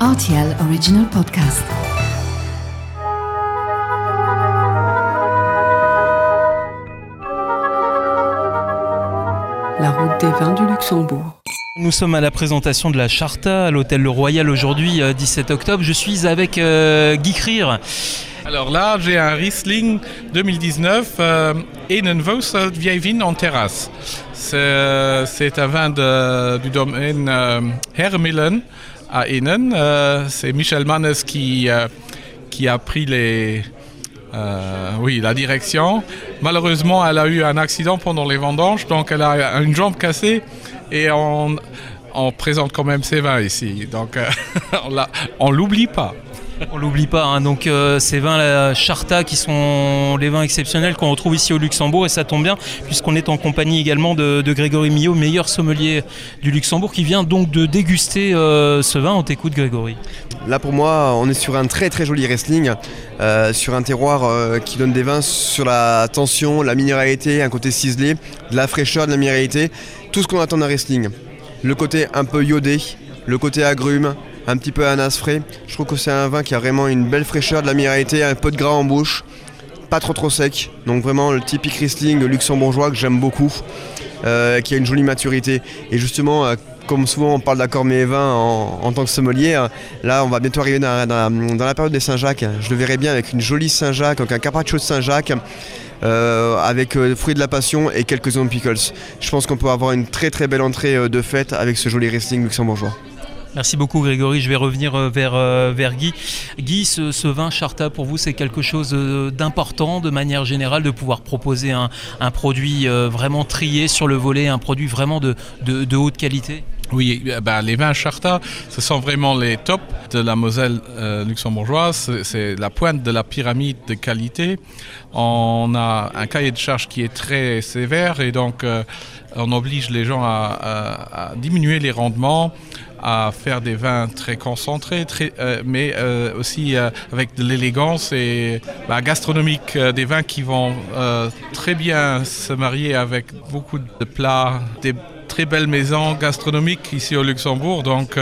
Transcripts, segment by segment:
RTL Original Podcast. La route des vins du Luxembourg. Nous sommes à la présentation de la Charta à l'hôtel Le Royal aujourd'hui, euh, 17 octobre. Je suis avec euh, Guy Krier. Alors là, j'ai un Riesling 2019 euh, Innenvos vieille vigne en terrasse. C'est euh, un vin de- du domaine euh, Hermillen à Innen. Euh, C'est Michel Mannes qui, euh, qui a pris les, euh, oui, la direction. Malheureusement, elle a eu un accident pendant les vendanges, donc elle a une jambe cassée et on, on présente quand même ses vins ici. Donc on on l'oublie pas. On l'oublie pas, hein. donc euh, ces vins la Charta qui sont les vins exceptionnels qu'on retrouve ici au Luxembourg et ça tombe bien puisqu'on est en compagnie également de, Grégory Millot, meilleur sommelier du Luxembourg qui vient donc de déguster euh, ce vin. On t'écoute Grégory. Là pour moi, on est sur un très très joli wrestling, euh, sur un terroir qui donne des vins sur la tension, la minéralité, un côté ciselé, de la fraîcheur, de la minéralité, tout ce qu'on attend d'un wrestling. Le côté un peu iodé, le côté agrume, un petit peu ananas frais. Je trouve que c'est un vin qui a vraiment une belle fraîcheur, de la minéralité, un peu de gras en bouche, pas trop trop sec. Donc vraiment le typique wrestling luxembourgeois que j'aime beaucoup, euh, qui a une jolie maturité. Et justement, euh, comme souvent on parle d'accord mes vins en, tant que sommelier, hein, Là, on va bientôt arriver dans, la, période des Saint-Jacques. Je le verrai bien avec une jolie Saint-Jacques, donc un carpaccio de Saint-Jacques, euh, avec euh, fruits de la passion et quelques on pickles. Je pense qu'on peut avoir une très très belle entrée de fête avec ce joli wrestling luxembourgeois. Merci beaucoup Grégory, je vais revenir euh, vers, euh, vers Guy. Guy, ce, vin Charta pour vous c'est quelque chose euh, d'important de manière générale de pouvoir proposer un, produit vraiment trié sur le volet, un produit vraiment de, de, haute qualité? Oui, euh, ben, les vins Charta, ce sont vraiment les tops de la Moselle luxembourgeoise. C'est- la pointe de la pyramide de qualité. On a un cahier de charge qui est très sévère et donc on oblige les gens à diminuer les rendements à faire des vins très concentrés, euh, mais euh, aussi euh, avec de l'élégance et bah, gastronomique, des vins qui vont très bien se marier avec beaucoup de plats, des très belles maisons gastronomiques ici au Luxembourg, donc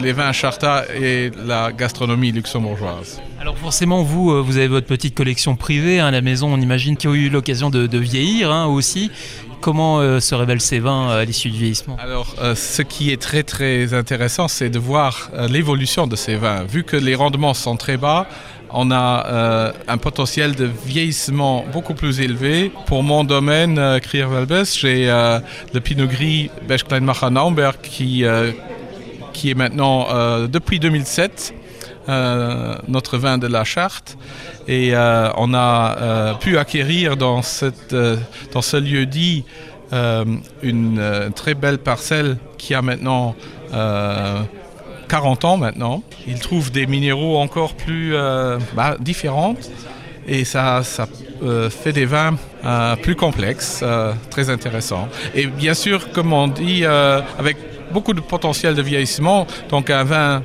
les vins Charta et la gastronomie luxembourgeoise. Alors forcément, vous, vous avez votre petite collection privée hein, la maison, on imagine qu'il y a eu l'occasion de, de vieillir hein, aussi. Comment euh, se révèlent ces vins euh, à l'issue du vieillissement Alors, euh, ce qui est très très intéressant, c'est de voir l'évolution de ces vins. Vu que les rendements sont très bas, on a un potentiel de vieillissement beaucoup plus élevé. Pour mon domaine, Krier-Valbes, j'ai le Pinot Gris Bechkleinmacher Naumberg qui, qui est maintenant, depuis 2007, euh, notre vin de la charte. Et euh, on a euh, pu acquérir dans, euh, ce lieu dit euh, une euh, très belle parcelle qui a maintenant euh, 40 ans maintenant. Il trouve des minéraux encore plus euh, bah, différents et ça, euh, fait des vins euh, plus complexes, euh, très intéressants. Et bien sûr, comme on dit, euh, avec beaucoup de potentiel de vieillissement, donc un vin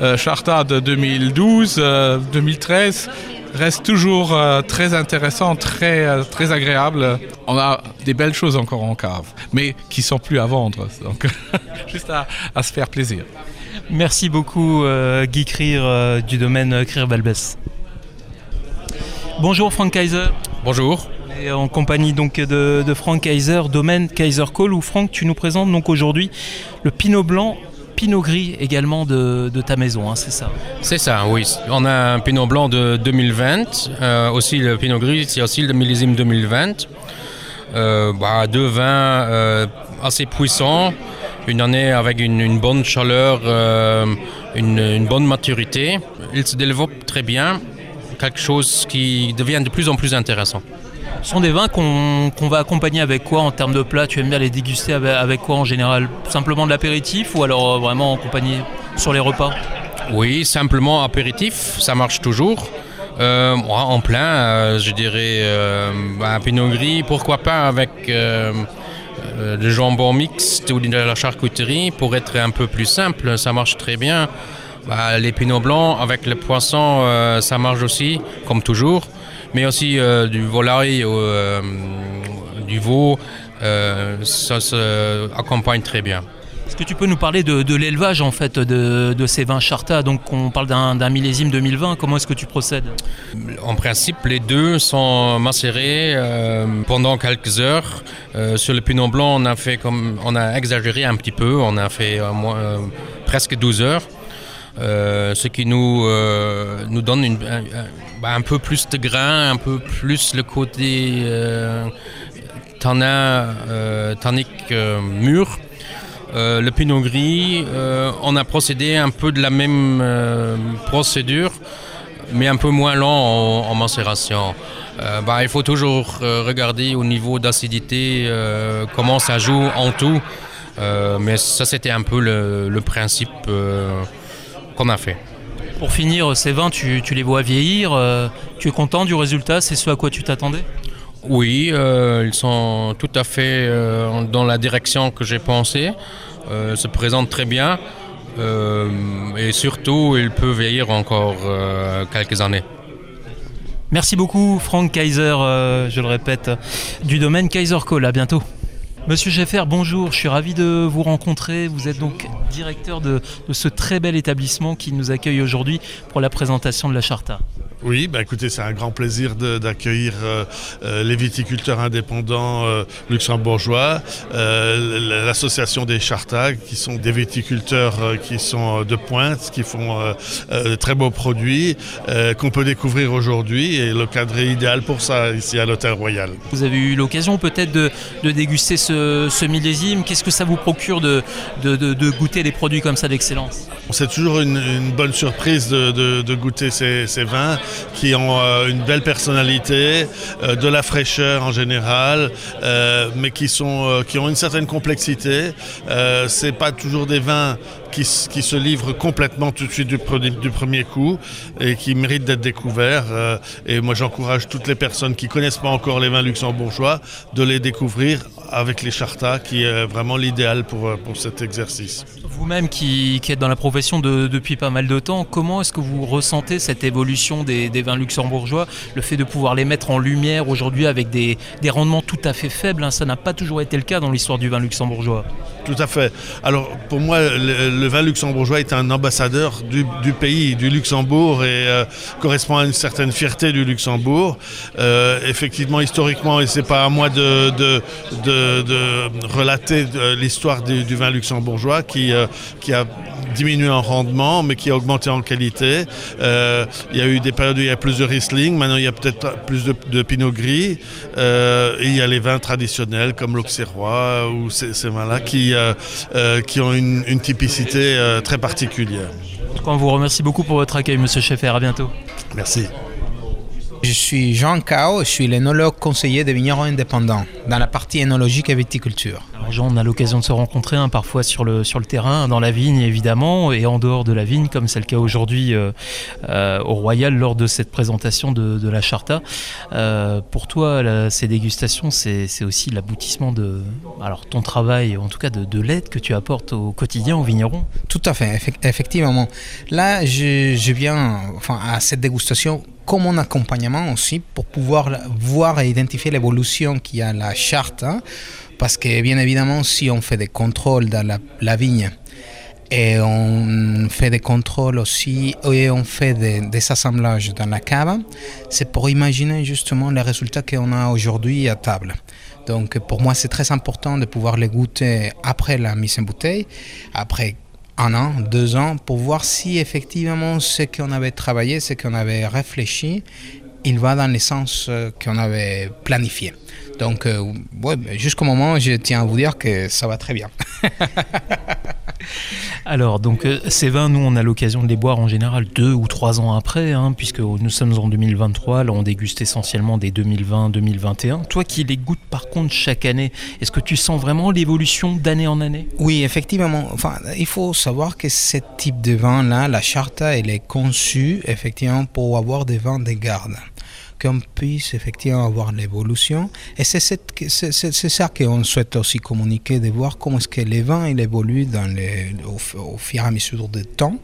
euh, Charta de 2012, euh, 2013 reste toujours euh, très intéressant, très, euh, très agréable. On a des belles choses encore en cave, mais qui sont plus à vendre. Donc, juste à, à se faire plaisir. Merci beaucoup euh, Guy Krier euh, du domaine euh, Krier-Valbes. Bonjour Frank Kaiser. Bonjour. En compagnie donc de, de Frank Kaiser, domaine Kaiser Call, où Franck, tu nous présentes donc aujourd'hui le Pinot Blanc, Pinot Gris également de, ta maison, hein, c'est ça? C'est ça, oui. On a un Pinot Blanc de 2020, euh, aussi le Pinot Gris, c'est aussi le millésime 2020. Euh, bah, deux vins euh, assez puissants, une année avec une, bonne chaleur, une, une bonne maturité. Ils se développent très bien, quelque chose qui devient de plus en plus intéressant. Ce sont des vins qu'on va accompagner avec quoi en termes de plat Tu aimes bien les déguster avec, quoi en général? Simplement de l'apéritif ou alors euh, vraiment en compagnie sur les repas? Oui, simplement apéritif, ça marche toujours. Euh, en plein, euh, je dirais un pinot gris, pourquoi pas avec le jambon mixte ou de la charcuterie pour être un peu plus simple, ça marche très bien. Bah, les pinots blancs avec le poisson, ça marche aussi, comme toujours. Mais aussi euh, du volaille, euh, du veau, euh, ça se accompagne très bien. Est-ce que tu peux nous parler de, de l'élevage en fait de, de ces vins Charta? Donc on parle d'un millésime 2020, comment est-ce que tu procèdes? En principe, les deux sont macérés euh, pendant quelques heures. Euh, sur le Pinot Blanc, on a, fait comme, on a exagéré un petit peu, on a fait euh, presque 12 heures. Euh, ce qui nous, euh, nous donne bah, un peu plus de grain, un peu plus le côté euh, tanin, euh, tannique mûr. Le pinot gris, on a procédé un peu de la même procédure, mais un peu moins lent en, en macération. Bah, il faut toujours regarder au niveau d'acidité comment ça joue en tout. Mais ça, c'était un peu le, principe qu'on a fait. Pour finir, ces vins, tu, tu les vois vieillir, euh, tu es content du résultat, c'est ce à quoi tu t'attendais? Oui, euh, ils sont tout à fait euh, dans la direction que j'ai pensé. Euh, se présentent très bien. Et surtout, ils peuvent vieillir encore quelques années. Merci beaucoup Franck Kaiser, je le répète, du domaine Kaiser Call. À bientôt. Monsieur Scheffer, bonjour, je suis ravi de vous rencontrer. Vous êtes donc directeur de, de ce très bel établissement qui nous accueille aujourd'hui pour la présentation de la Charta. Oui, bah écoutez, c'est un grand plaisir d'accueillir euh, euh, les viticulteurs indépendants euh, luxembourgeois, euh, l'association des Chartag, qui sont des viticulteurs qui sont de pointe, qui font de très beaux produits, qu'on peut découvrir aujourd'hui, et le cadre est idéal pour ça ici à l'Hôtel Royal. Vous avez eu l'occasion peut-être de, de déguster ce, ce millésime. Qu'est-ce que ça vous procure de, de- de- de goûter des produits comme ça d'excellence? C'est toujours une, une bonne surprise de, goûter ces, ces vins qui ont euh, une belle personnalité, euh, de la fraîcheur en général, euh, mais qui, sont, qui ont une certaine complexité. Euh, c'est pas toujours des vins qui, se livrent complètement tout de suite du, du premier coup et qui méritent d'être découverts. Et moi, j'encourage toutes les personnes qui connaissent pas encore les vins luxembourgeois de les découvrir avec les chartas, qui est vraiment l'idéal pour, euh, pour cet exercice. Vous-même qui, qui êtes dans la profession de- depuis pas mal de temps, comment est-ce que vous ressentez cette évolution des, des vins luxembourgeois Le fait de pouvoir les mettre en lumière aujourd'hui avec des, des rendements tout à fait faibles, hein, ça n'a pas toujours été le cas dans l'histoire du vin luxembourgeois. Tout à fait. Alors pour moi, le, le vin luxembourgeois est un ambassadeur du, du pays, du Luxembourg et euh, correspond à une certaine fierté du Luxembourg. Euh, effectivement, historiquement, et c'est pas à moi de, de, de, de relater euh, l'histoire du, du vin luxembourgeois qui, euh, qui a diminué en rendement, mais qui a augmenté en qualité. Euh, il y a eu des périodes où il y a plus de Riesling, maintenant il y a peut-être plus de, de Pinot Gris, euh, et il y a les vins traditionnels comme l'Auxerrois ou ces, ces vins-là qui, euh, qui ont une, une typicité très particulière. En tout cas, on vous remercie beaucoup pour votre accueil, monsieur Scheffer. À bientôt. Merci. Je suis Jean Cao, je suis l'énologue conseiller des vignerons indépendants dans la partie énologique et viticulture. Alors Jean, on a l'occasion de se rencontrer hein, parfois sur le, sur le terrain, dans la vigne évidemment, et en dehors de la vigne, comme c'est le cas aujourd'hui euh, euh, au Royal lors de cette présentation de, de la Charta. Euh, pour toi, ces dégustations, c'est aussi l'aboutissement de alors, ton travail, en tout cas de, de l'aide que tu apportes au quotidien aux vignerons. Tout à fait, effe- effectivement. Là, je, je viens enfin, à cette dégustation comme un accompagnement aussi pour pouvoir voir et identifier l'évolution qu'il y a à la charte. hein. parce que bien évidemment, si on fait des contrôles dans la, la vigne et on fait des contrôles aussi et on fait des, des assemblages dans la cave, c'est pour imaginer justement les résultats qu'on a aujourd'hui à table. Donc pour moi, c'est très important de pouvoir les goûter après la mise en bouteille, après un an, deux ans, pour voir si effectivement ce qu'on avait travaillé, ce qu'on avait réfléchi, il va dans le sens euh, qu'on avait planifié. Donc, euh, jusqu'au moment, je tiens à vous dire que ça va très bien. Alors, donc, euh, ces vins, nous, on a l'occasion de les boire en général deux ou trois ans après, hein, puisque nous sommes en 2023. Là, on déguste essentiellement des 2020-2021. Toi qui les goûtes par contre chaque année, est-ce que tu sens vraiment l'évolution d'année en année? Oui, effectivement. Enfin, il faut savoir que ce type de vin-là, la charta, elle est conçue effectivement pour avoir des vins de garde qu'on puisse effectivement avoir l'évolution. Et c'est ça qu'on souhaite aussi communiquer, de voir comment est-ce que les vins ils évoluent dans les, au, au fur et à mesure du temps.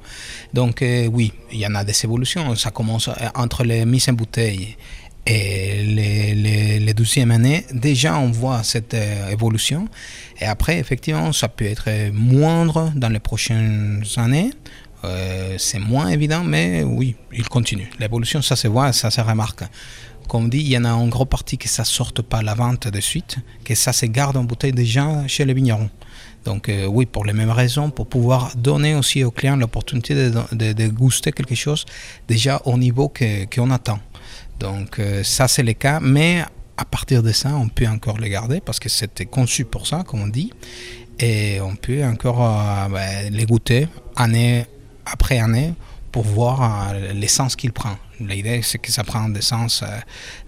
Donc euh, oui, il y en a des évolutions. Ça commence euh, entre les mises en bouteille Et les, les, les douzièmes années, déjà on voit cette euh, évolution. Et après, effectivement, ça peut être moindre dans les prochaines années. Euh, c'est moins évident, mais oui, il continue. L'évolution, ça se voit, ça se remarque. Comme dit, il y en a en gros partie que ça ne sorte pas la vente de suite, que ça se garde en bouteille déjà chez les vignerons. Donc euh, oui, pour les mêmes raisons, pour pouvoir donner aussi aux clients l'opportunité de, de, goûter quelque chose déjà au niveau qu'on attend. Donc euh, ça c'est le cas, mais à partir de ça, on peut encore le garder parce que c'était conçu pour ça, comme on dit, et on peut encore euh, ben, les goûter année après année pour voir euh, l'essence qu'il prend. L'idée, c'est que ça prend des sens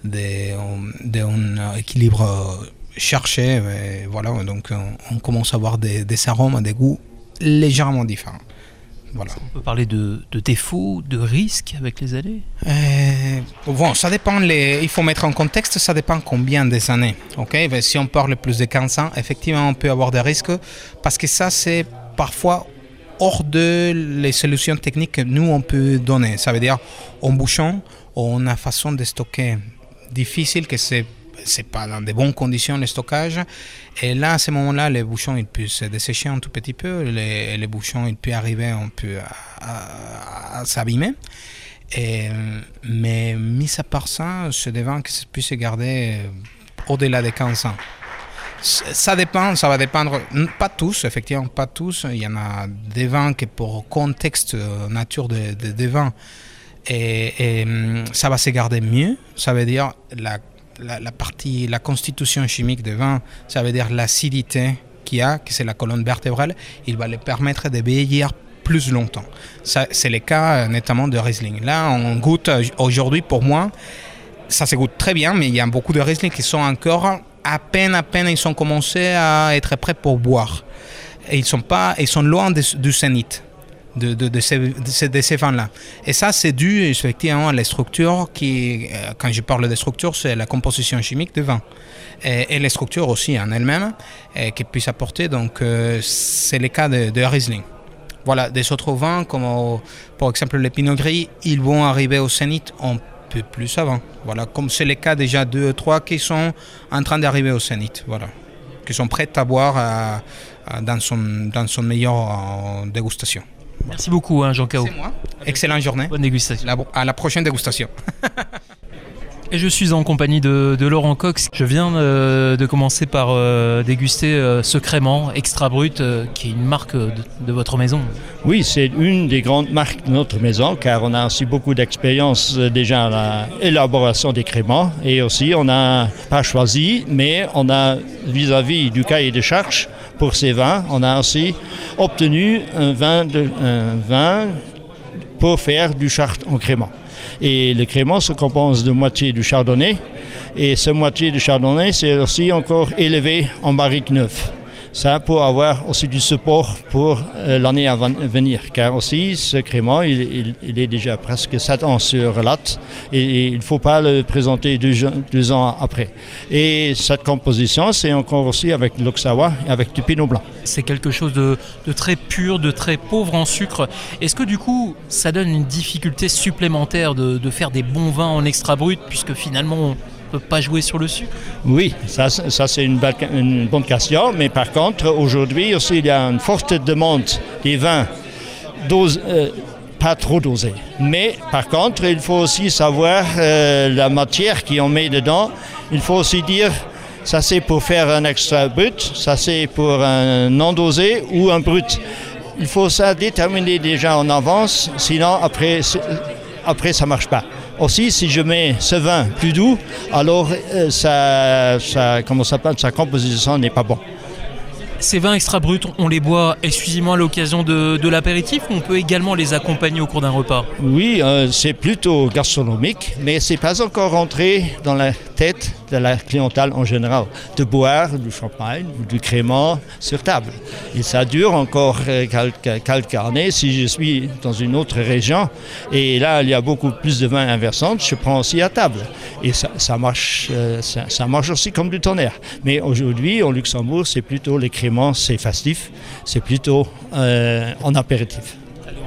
d'un équilibre cherché. Et voilà, donc on, on, commence à avoir des, des arômes, des goûts légèrement différents. Voilà. On peut parler de, de défauts, de risques avec les années? Euh, Bon, ça dépend, les, il faut mettre en contexte, ça dépend combien des années. ok? Ben, si on parle plus de 15 ans, effectivement, on peut avoir des risques parce que ça, c'est parfois hors de les solutions techniques que nous, on peut donner. Ça veut dire, en bouchon, on a façon de stocker difficile que c'est c'est pas dans de bonnes conditions le stockage. Et là, à ce moment-là, les bouchons, ils peuvent se dessécher un tout petit peu. Les, les bouchons, ils peuvent arriver un peu à, à, s'abîmer. Mais mis à part ça, ce devant que ça puisse se garder au-delà de 15 ans. Ça dépend, ça va dépendre, pas tous, effectivement, pas tous. Il y en a des vins qui, pour contexte, nature des de, vins, et, et, ça va se garder mieux. Ça veut dire la partie, la constitution chimique du vin, ça veut dire l'acidité qu'il y a, que c'est la colonne vertébrale, il va le permettre de vieillir plus longtemps. C'est le cas notamment de Riesling. Là, on goûte aujourd'hui, pour moi, ça se goûte très bien, mais il y a beaucoup de Riesling qui sont encore à peine, à peine, ils sont commencés à être prêts pour boire. Ils sont, pas, ils sont loin du zénith de, ces, ces vins-là. Et ça, c'est dû effectivement à la structure qui, quand je parle de structure, c'est la composition chimique du vin. Et, les structures aussi en elles-mêmes qui puissent apporter. Donc, c'est le cas de, Riesling. Voilà, des autres vins, comme par exemple le Pinot Gris, ils vont arriver au zénith un peu plus avant. Voilà, comme c'est le cas déjà deux, trois qui sont en train d'arriver au zénith. Voilà, qui sont prêts à boire à, à, dans, son, dans son meilleure dégustation. Merci beaucoup, hein, Jean Cao. C'est moi. Excellente journée. Bonne dégustation. La, à la prochaine dégustation. Et je suis en compagnie de, Laurent Cox. Je viens euh, de commencer par euh, déguster euh, ce crément extra brut, euh, qui est une marque de, votre maison. Oui, c'est une des grandes marques de notre maison, car on a aussi beaucoup d'expérience euh, déjà à l'élaboration des créments. Et aussi, on n'a pas choisi, mais on a vis-à-vis -vis du cahier de charge pour ces vins, on a aussi obtenu un vin, de, un vin pour faire du chart en crément. Et le crément se compose de moitié du chardonnay. Et ce moitié du chardonnay, c'est aussi encore élevé en barrique neuf. Ça pour avoir aussi du support pour euh, l'année à venir. Car aussi, ce crément, il, est déjà presque 7 ans sur latte et, et il ne faut pas le présenter deux, ans après. Et cette composition, c'est encore aussi avec l'Oxawa et avec du Pinot Blanc. C'est quelque chose de, très pur, de très pauvre en sucre. Est-ce que du coup, ça donne une difficulté supplémentaire de, de faire des bons vins en extra brut puisque finalement peut pas jouer sur le sucre Oui, ça, ça c'est une, bonne question, mais par contre, aujourd'hui aussi, il y a une forte demande des vins dose, euh, pas trop dosés. Mais par contre, il faut aussi savoir euh, la matière qu'on met dedans. Il faut aussi dire, ça c'est pour faire un extra brut, ça c'est pour un non dosé ou un brut. Il faut ça déterminer déjà en avance, sinon après, après ça ne marche pas. Aussi, si je mets ce vin plus doux, alors euh, ça, ça, comment ça sa composition n'est pas bon. Ces vins extra bruts, on les boit exclusivement à l'occasion de, de l'apéritif ou on peut également les accompagner au cours d'un repas? Oui, euh, c'est plutôt gastronomique, mais c'est pas encore rentré dans la de la clientèle en général de boire du champagne ou du crément sur table. Et ça dure encore euh, quelques, quelques années si je suis dans une autre région et là il y a beaucoup plus de vins inversants, je prends aussi à table. Et ça, marche, euh, ça, marche aussi comme du tonnerre. Mais aujourd'hui, au Luxembourg, c'est plutôt les créments, c'est festif, c'est plutôt euh, en apéritif.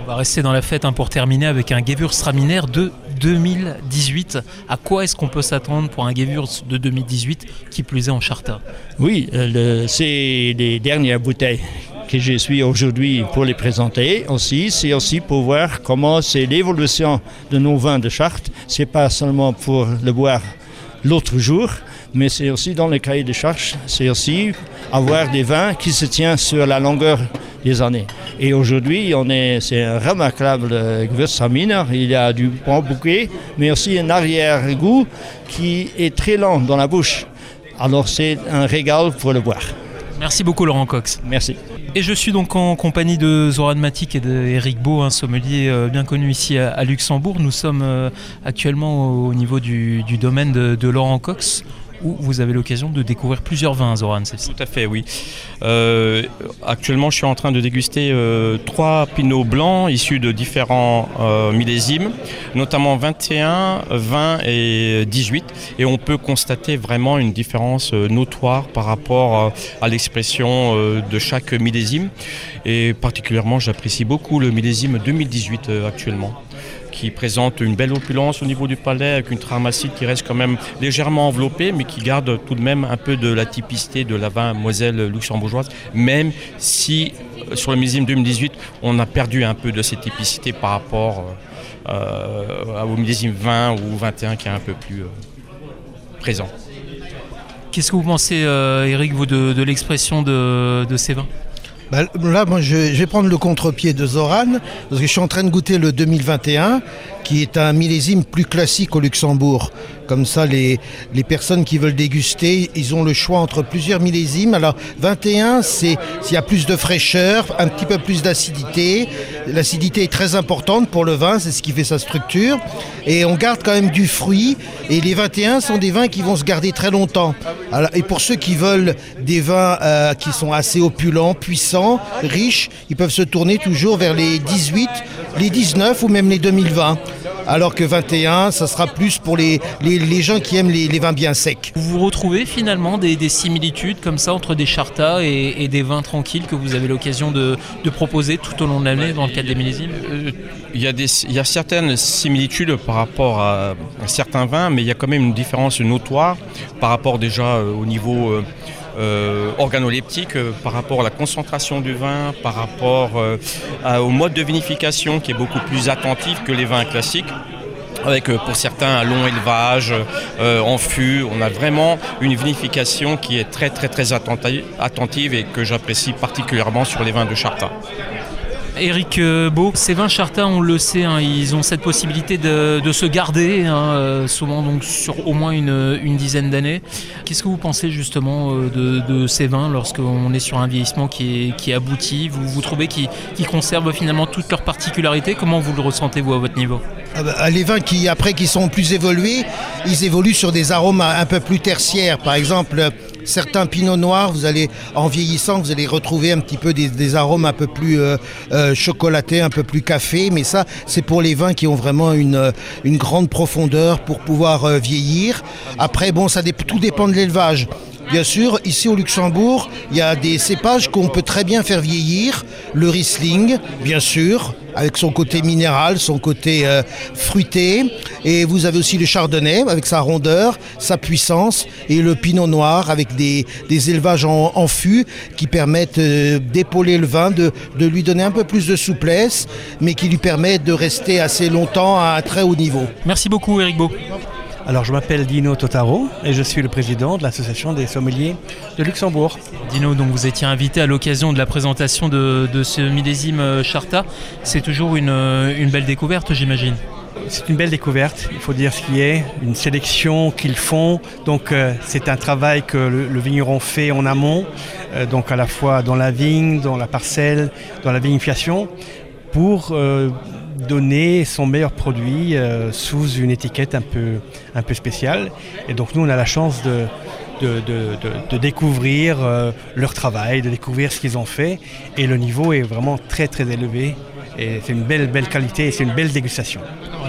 On va rester dans la fête hein, pour terminer avec un Gewürztraminer de 2018. À quoi est-ce qu'on peut s'attendre pour un Gewürz de 2018 qui plus est en Charta Oui, euh, c'est les dernières bouteilles que je suis aujourd'hui pour les présenter aussi. C'est aussi pour voir comment c'est l'évolution de nos vins de charte. C'est pas seulement pour le boire l'autre jour, mais c'est aussi dans le cahier de charge, c'est aussi avoir des vins qui se tiennent sur la longueur des années. Et aujourd'hui, on est, c'est un remarquable Gewürztraminer. Il y a du bon bouquet, mais aussi un arrière-goût qui est très lent dans la bouche. Alors c'est un régal pour le boire. Merci beaucoup Laurent Cox. Merci. Et je suis donc en compagnie de Zoran Matic et d'Eric Beau, un sommelier euh, bien connu ici à, Luxembourg. Nous sommes euh, actuellement au niveau du, domaine de Laurent Cox où vous avez l'occasion de découvrir plusieurs vins, Zoran. Tout à fait, oui. Euh, actuellement, je suis en train de déguster euh, trois pinots blancs issus de différents euh, millésimes, notamment 21, 20 et 18. Et on peut constater vraiment une différence notoire par rapport à l'expression de chaque millésime. Et particulièrement, j'apprécie beaucoup le millésime 2018 actuellement qui présente une belle opulence au niveau du palais, avec une trame acide qui reste quand même légèrement enveloppée, mais qui garde tout de même un peu de la typicité de la vin Moselle luxembourgeoise, même si euh, sur le millésime 2018, on a perdu un peu de cette typicité par rapport euh, euh, au millésime 20 ou 21 qui est un peu plus présent. Qu'est-ce que vous pensez, Eric, vous, de, l'expression de ces vins? Bah, là, moi, je, vais prendre le contre-pied de Zoran, parce que je suis en train de goûter le 2021, qui est un millésime plus classique au Luxembourg. Comme ça, les, personnes qui veulent déguster, ils ont le choix entre plusieurs millésimes. Alors, 21, c'est s'il y a plus de fraîcheur, un petit peu plus d'acidité. L'acidité est très importante pour le vin, c'est ce qui fait sa structure. Et on garde quand même du fruit. Et les 21 sont des vins qui vont se garder très longtemps. et pour ceux qui veulent des vins euh, qui sont assez opulents, puissants, riches, ils peuvent se tourner toujours vers les 18, les 19 ou même les 2020 alors que 21, ça sera plus pour les, les, gens qui aiment les, vins bien secs. Vous retrouvez finalement des, similitudes comme ça entre des chartas et, des vins tranquilles que vous avez l'occasion de, proposer tout au long de l'année dans le cadre des millésimes? Il y, a des, il y, a certaines similitudes par rapport à, certains vins, mais il y a quand même une différence notoire par rapport déjà euh, au niveau... Euh, euh, organoleptique euh, par rapport à la concentration du vin, par rapport euh, au mode de vinification qui est beaucoup plus attentif que les vins classiques avec pour certains un long élevage en fût. On a vraiment une vinification qui est très très très attentive et que j'apprécie particulièrement sur les vins de Charta. Eric euh, Beau, ces vins Charta, on le sait, hein, ils ont cette possibilité de, se garder, hein, euh, souvent sur au moins une, dizaine d'années. Qu'est-ce que vous pensez justement euh, de, ces vins lorsqu'on est sur un vieillissement qui est, abouti? Vous, trouvez qu'ils conservent finalement toutes leurs particularités? Comment vous le ressentez vous à votre niveau? Ah bah, les vins qui après qui sont plus évolués, ils évoluent sur des arômes un peu plus tertiaires. Par exemple, certains pinots noirs, vous allez en vieillissant, vous allez retrouver un petit peu des, arômes un peu plus euh, euh, chocolatés, un peu plus café. Mais ça, c'est pour les vins qui ont vraiment une, une grande profondeur pour pouvoir euh, vieillir. Après, bon, ça tout dépend de l'élevage. Bien sûr, ici au Luxembourg, il y a des cépages qu'on peut très bien faire vieillir. Le Riesling, bien sûr, avec son côté minéral, son côté euh, fruité. Et vous avez aussi le Chardonnay, avec sa rondeur, sa puissance. Et le Pinot Noir, avec des, élevages en, fût qui permettent euh, d'épauler le vin, de, de, lui donner un peu plus de souplesse, mais qui lui permettent de rester assez longtemps à un très haut niveau. Merci beaucoup, Eric Beau. Alors, je m'appelle Dino Totaro et je suis le président de l'Association des sommeliers de Luxembourg. Dino, donc vous étiez invité à l'occasion de la présentation de, ce millésime euh, Charta. C'est toujours une, euh, une belle découverte, j'imagine. C'est une belle découverte, il faut dire ce qui est, une sélection qu'ils font. Donc euh, c'est un travail que le, vigneron fait en amont, donc à la fois dans la vigne, dans la parcelle, dans la vinification, pour donner son meilleur produit euh, sous une étiquette un peu, un peu spéciale. Et donc nous, on a la chance de, de, découvrir euh, leur travail, de découvrir ce qu'ils ont fait. Et le niveau est vraiment très très élevé. Et c'est une belle, belle qualité et c'est une belle dégustation.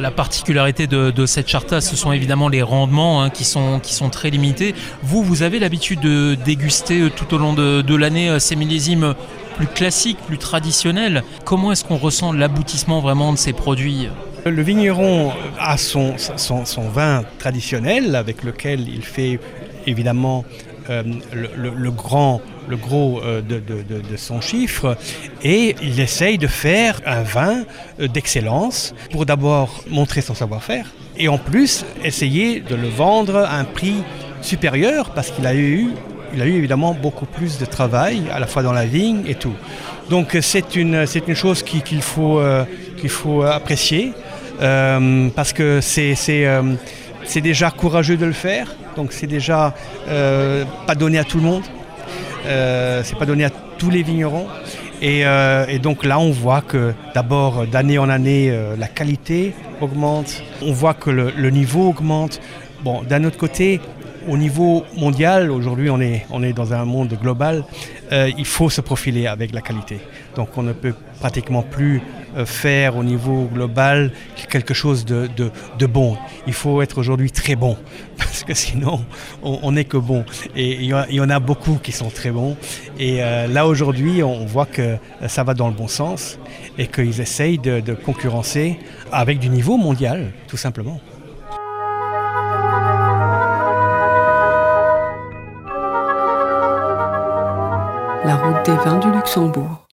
La particularité de, cette charta, ce sont évidemment les rendements hein, qui, sont, qui sont très limités. Vous, vous avez l'habitude de déguster euh, tout au long de, l'année ces millésimes plus classique, plus traditionnel. Comment est-ce qu'on ressent l'aboutissement vraiment de ces produits? Le vigneron a son, son, vin traditionnel avec lequel il fait évidemment euh, le, grand le gros euh, de, de, son chiffre et il essaye de faire un vin euh, d'excellence pour d'abord montrer son savoir-faire et en plus essayer de le vendre à un prix supérieur parce qu'il a eu il a eu évidemment beaucoup plus de travail à la fois dans la vigne et tout. Donc c'est une c'est une chose qu'il qu faut euh, faut apprécier euh, parce que c'est c'est euh, déjà courageux de le faire. Donc c'est déjà euh, pas donné à tout le monde. Euh, c'est pas donné à tous les vignerons. Et, euh, donc là on voit que d'abord d'année en année euh, la qualité augmente. On voit que le, le niveau augmente. Bon d'un autre côté au niveau mondial aujourd'hui on est on est dans un monde global euh, il faut se profiler avec la qualité. Donc on ne peut pratiquement plus euh, faire au niveau global quelque chose de, de, bon. Il faut être aujourd'hui très bon parce que sinon on n'est que bon. Et il y, en a beaucoup qui sont très bons. Et euh, là aujourd'hui on voit que ça va dans le bon sens et qu'ils essayent de concurrencer avec du niveau mondial tout simplement des vins du Luxembourg.